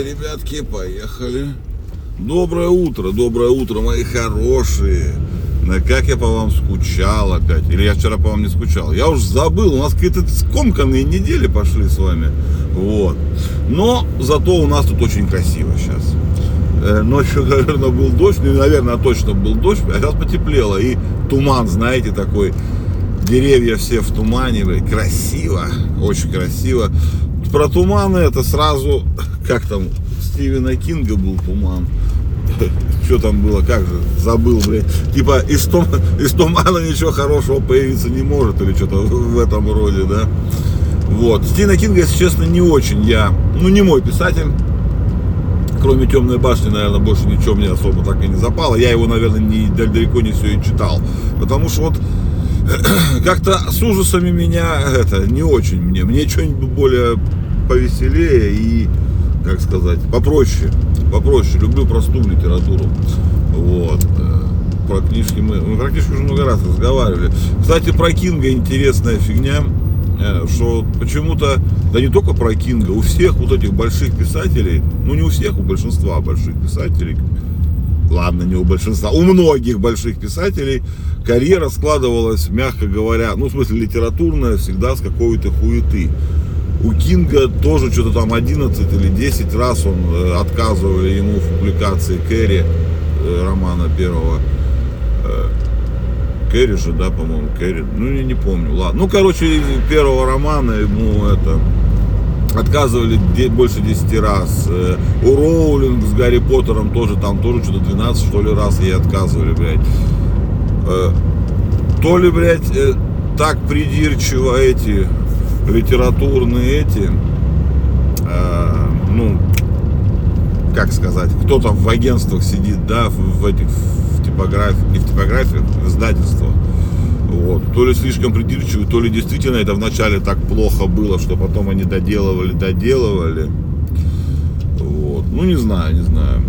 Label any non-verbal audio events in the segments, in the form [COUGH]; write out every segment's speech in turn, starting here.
Поехали, ребятки, поехали. Доброе утро, доброе утро, мои хорошие. На как я по вам скучал опять. Или я вчера по вам не скучал. Я уж забыл, у нас какие-то скомканные недели пошли с вами. Вот. Но зато у нас тут очень красиво сейчас. Э, Ночью, [LAUGHS] наверное, был дождь, ну, наверное, точно был дождь, а сейчас потеплело. И туман, знаете, такой, деревья все в тумане, красиво, очень красиво. Про туманы это сразу, как там, Стивена Кинга был туман. [LAUGHS] Что там было, как же, забыл, блядь. Типа из, тум, [LAUGHS] из тумана ничего хорошего появиться не может, или что-то в этом роде, да. Вот. Стивена Кинга, если честно, не очень я, ну не мой писатель. Кроме темной башни, наверное, больше ничего мне особо так и не запало. Я его, наверное, не, далеко не все и читал. Потому что вот [CLEARS THROAT] как-то с ужасами меня это не очень мне. Мне что-нибудь более повеселее и, как сказать, попроще. Попроще. Люблю простую литературу. Вот. Э, про книжки мы, мы про книжки уже много раз разговаривали. Кстати, про Кинга интересная фигня, э, что почему-то, да не только про Кинга, у всех вот этих больших писателей, ну не у всех, у большинства больших писателей, ладно, не у большинства, у многих больших писателей карьера складывалась, мягко говоря, ну, в смысле, литературная, всегда с какой-то хуеты. У Кинга тоже что-то там 11 или 10 раз он э, отказывали ему в публикации Кэрри, э, романа первого. Э, Кэрри же, да, по-моему, Кэрри, ну, я не помню, ладно. Ну, короче, первого романа ему это отказывали больше 10 раз. У Роулинг с Гарри Поттером тоже там тоже что-то 12 что ли раз ей отказывали, блядь. То ли, блядь, так придирчиво эти литературные эти, ну, как сказать, кто там в агентствах сидит, да, в этих в типографиях, не в типографиях, в издательствах вот. То ли слишком придирчивы, то ли действительно это вначале так плохо было, что потом они доделывали, доделывали. Вот. Ну, не знаю, не знаю.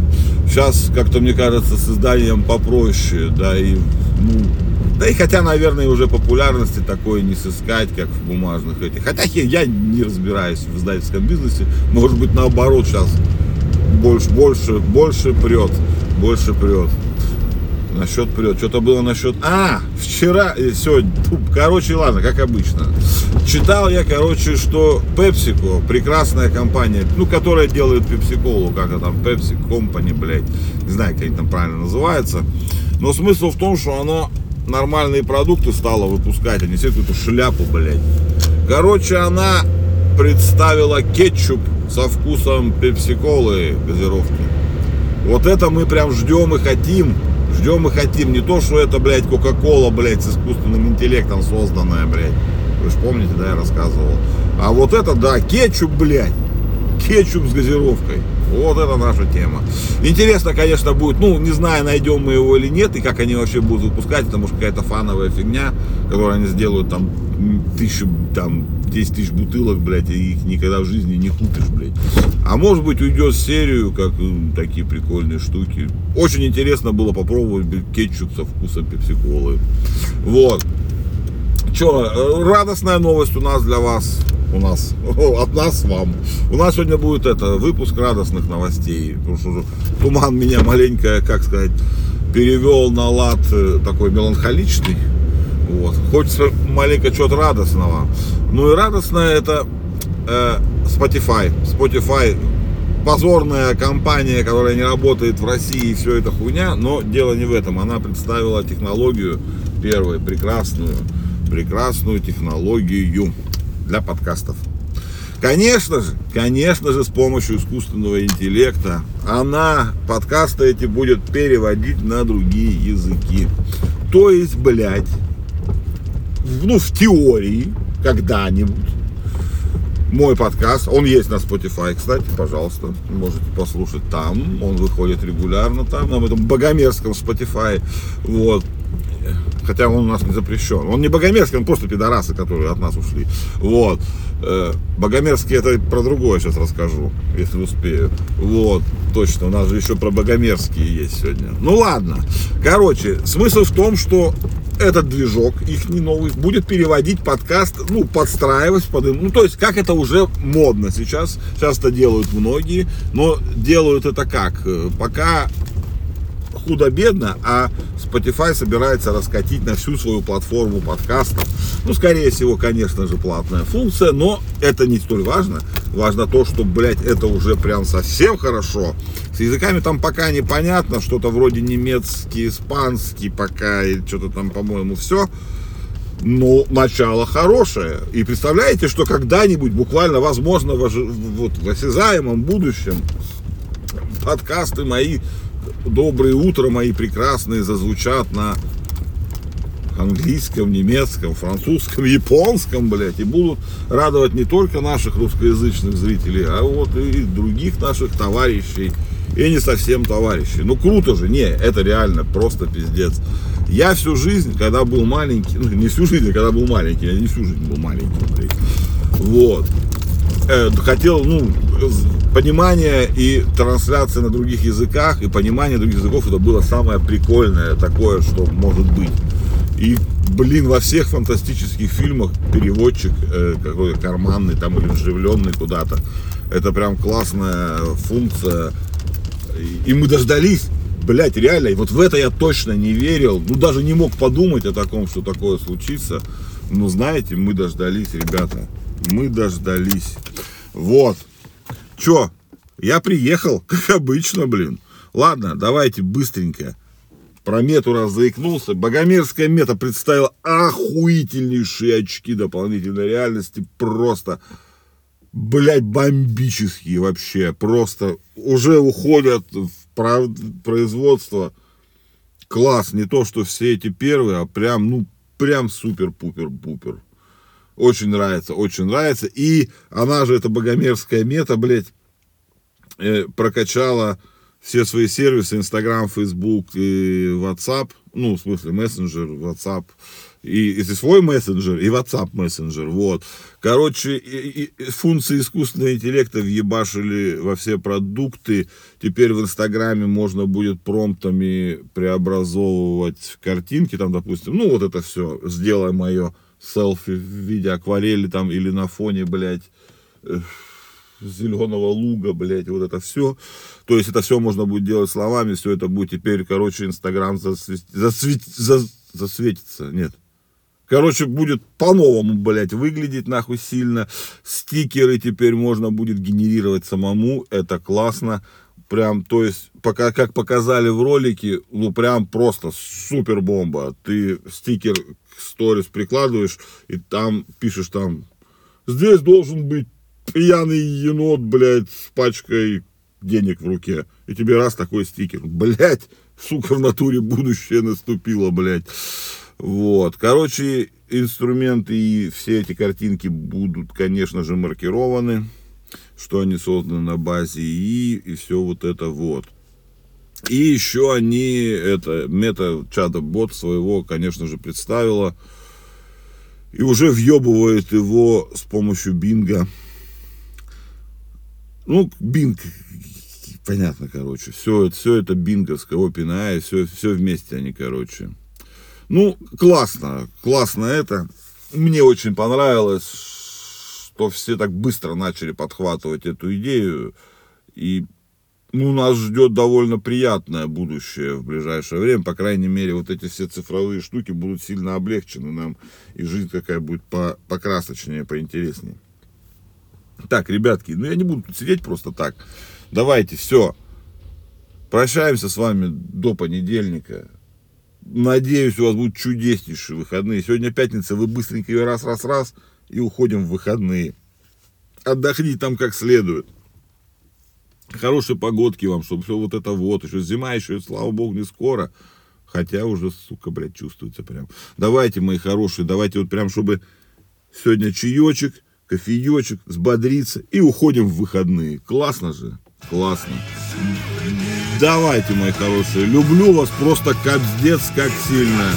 Сейчас, как-то, мне кажется, с изданием попроще, да, и, ну, да и хотя, наверное, уже популярности такой не сыскать, как в бумажных этих. Хотя я не разбираюсь в издательском бизнесе. Может быть, наоборот, сейчас больше, больше, больше прет, больше прет. Насчет прет. Что-то было насчет... А, вчера, э, сегодня, короче, ладно, как обычно. Читал я, короче, что PepsiCo, прекрасная компания, ну, которая делает пепсиколу, как это там, Pepsi Company, блядь, не знаю, как они там правильно называется. Но смысл в том, что оно нормальные продукты стало выпускать, а не все эту шляпу, блядь. Короче, она представила кетчуп со вкусом пепсиколы газировки. Вот это мы прям ждем и хотим Ждем и хотим. Не то, что это, блядь, Кока-Кола, блядь, с искусственным интеллектом созданная, блядь. Вы же помните, да, я рассказывал. А вот это, да, кетчуп, блядь. Кетчуп с газировкой. Вот это наша тема. Интересно, конечно, будет, ну, не знаю, найдем мы его или нет, и как они вообще будут выпускать, потому что какая-то фановая фигня, которую они сделают там тысячу, там, 10 тысяч бутылок, блядь, и их никогда в жизни не купишь, блядь. А может быть уйдет в серию, как такие прикольные штуки. Очень интересно было попробовать кетчуп со вкусом пепси-колы. Вот. Че, радостная новость у нас для вас. У нас, [LAUGHS] от нас вам. У нас сегодня будет это, выпуск радостных новостей. Потому что туман меня маленько, как сказать, перевел на лад э, такой меланхоличный. Вот. Хочется маленько чего-то радостного. Ну и радостное это э, Spotify. Spotify позорная компания, которая не работает в России, и все это хуйня, но дело не в этом. Она представила технологию, первую, прекрасную, прекрасную технологию для подкастов. Конечно же, конечно же, с помощью искусственного интеллекта она подкасты эти будет переводить на другие языки. То есть, блядь, ну, в теории, когда-нибудь, мой подкаст, он есть на Spotify, кстати, пожалуйста, можете послушать там, он выходит регулярно там, на этом богомерзком Spotify, вот, хотя он у нас не запрещен, он не богомерзкий, он просто пидорасы, которые от нас ушли, вот, э, богомерзкий это про другое сейчас расскажу, если успею, вот, точно, у нас же еще про богомерзкие есть сегодня, ну ладно, короче, смысл в том, что этот движок, их не новый, будет переводить подкаст, ну, подстраивать под. Ну, то есть, как это уже модно сейчас. Это делают многие, но делают это как? Пока худо-бедно, а Spotify собирается раскатить на всю свою платформу подкастов. Ну, скорее всего, конечно же, платная функция, но это не столь важно. Важно то, что, блядь, это уже прям совсем хорошо. С языками там пока непонятно, что-то вроде немецкий, испанский пока, и что-то там, по-моему, все. Но начало хорошее. И представляете, что когда-нибудь, буквально, возможно, вот, в осязаемом будущем, подкасты мои доброе утро, мои прекрасные, зазвучат на английском, немецком, французском, японском, блядь, и будут радовать не только наших русскоязычных зрителей, а вот и других наших товарищей, и не совсем товарищей. Ну, круто же, не, это реально просто пиздец. Я всю жизнь, когда был маленький, ну, не всю жизнь, а когда был маленький, я не всю жизнь был маленький, блядь, вот, э, хотел, ну, понимание и трансляция на других языках, и понимание других языков, это было самое прикольное такое, что может быть. И, блин, во всех фантастических фильмах переводчик э, какой-то карманный там или вживленный куда-то, это прям классная функция. И мы дождались, блять, реально, и вот в это я точно не верил, ну даже не мог подумать о таком, что такое случится. Но знаете, мы дождались, ребята, мы дождались. Вот. Чё? Я приехал, [LAUGHS] как обычно, блин. Ладно, давайте быстренько. Про мету раз заикнулся. Богомерзкая мета представила охуительнейшие очки дополнительной реальности. Просто, блядь, бомбические вообще. Просто уже уходят в производство. Класс. Не то, что все эти первые, а прям, ну, прям супер-пупер-пупер. Очень нравится, очень нравится. И она же, эта богомерзкая мета, блядь, э, прокачала все свои сервисы, Инстаграм, Фейсбук и WhatsApp, ну, в смысле, мессенджер, WhatsApp, и, и свой мессенджер, и WhatsApp мессенджер, вот. Короче, и, и функции искусственного интеллекта въебашили во все продукты, теперь в Инстаграме можно будет промптами преобразовывать картинки, там, допустим, ну, вот это все, сделай мое селфи в виде акварели там или на фоне, блядь, э, зеленого луга, блядь, вот это все. То есть это все можно будет делать словами, все это будет теперь, короче, Инстаграм засвет... засвет... засветится, нет. Короче, будет по-новому, блядь, выглядеть нахуй сильно. Стикеры теперь можно будет генерировать самому, это классно. Прям, то есть, пока, как показали в ролике, ну, прям просто супер бомба. Ты стикер сторис прикладываешь, и там пишешь там, здесь должен быть пьяный енот, блядь, с пачкой денег в руке. И тебе раз такой стикер. Блядь, сука, в натуре будущее наступило, блядь. Вот. Короче, инструменты и все эти картинки будут, конечно же, маркированы что они созданы на базе ИИ и все вот это вот. И еще они, это мета чата бот своего, конечно же, представила. И уже въебывает его с помощью бинга. Ну, бинг, понятно, короче. Все, все это бинговское, OpenAI, все, все вместе они, короче. Ну, классно, классно это. Мне очень понравилось, что все так быстро начали подхватывать эту идею. И ну, нас ждет довольно приятное будущее в ближайшее время. По крайней мере, вот эти все цифровые штуки будут сильно облегчены нам. И жизнь какая будет по, покрасочнее, поинтереснее. Так, ребятки, ну я не буду тут сидеть просто так. Давайте, все. Прощаемся с вами до понедельника. Надеюсь, у вас будут чудеснейшие выходные. Сегодня пятница, вы быстренько ее раз-раз-раз и уходим в выходные. Отдохните там как следует. Хорошей погодки вам, чтобы все вот это вот. Еще зима, еще, слава богу, не скоро. Хотя уже, сука, блядь, чувствуется прям. Давайте, мои хорошие, давайте вот прям, чтобы сегодня чаечек, кофеечек, взбодриться и уходим в выходные. Классно же? Классно. Давайте, мои хорошие, люблю вас просто капздец, как сильно.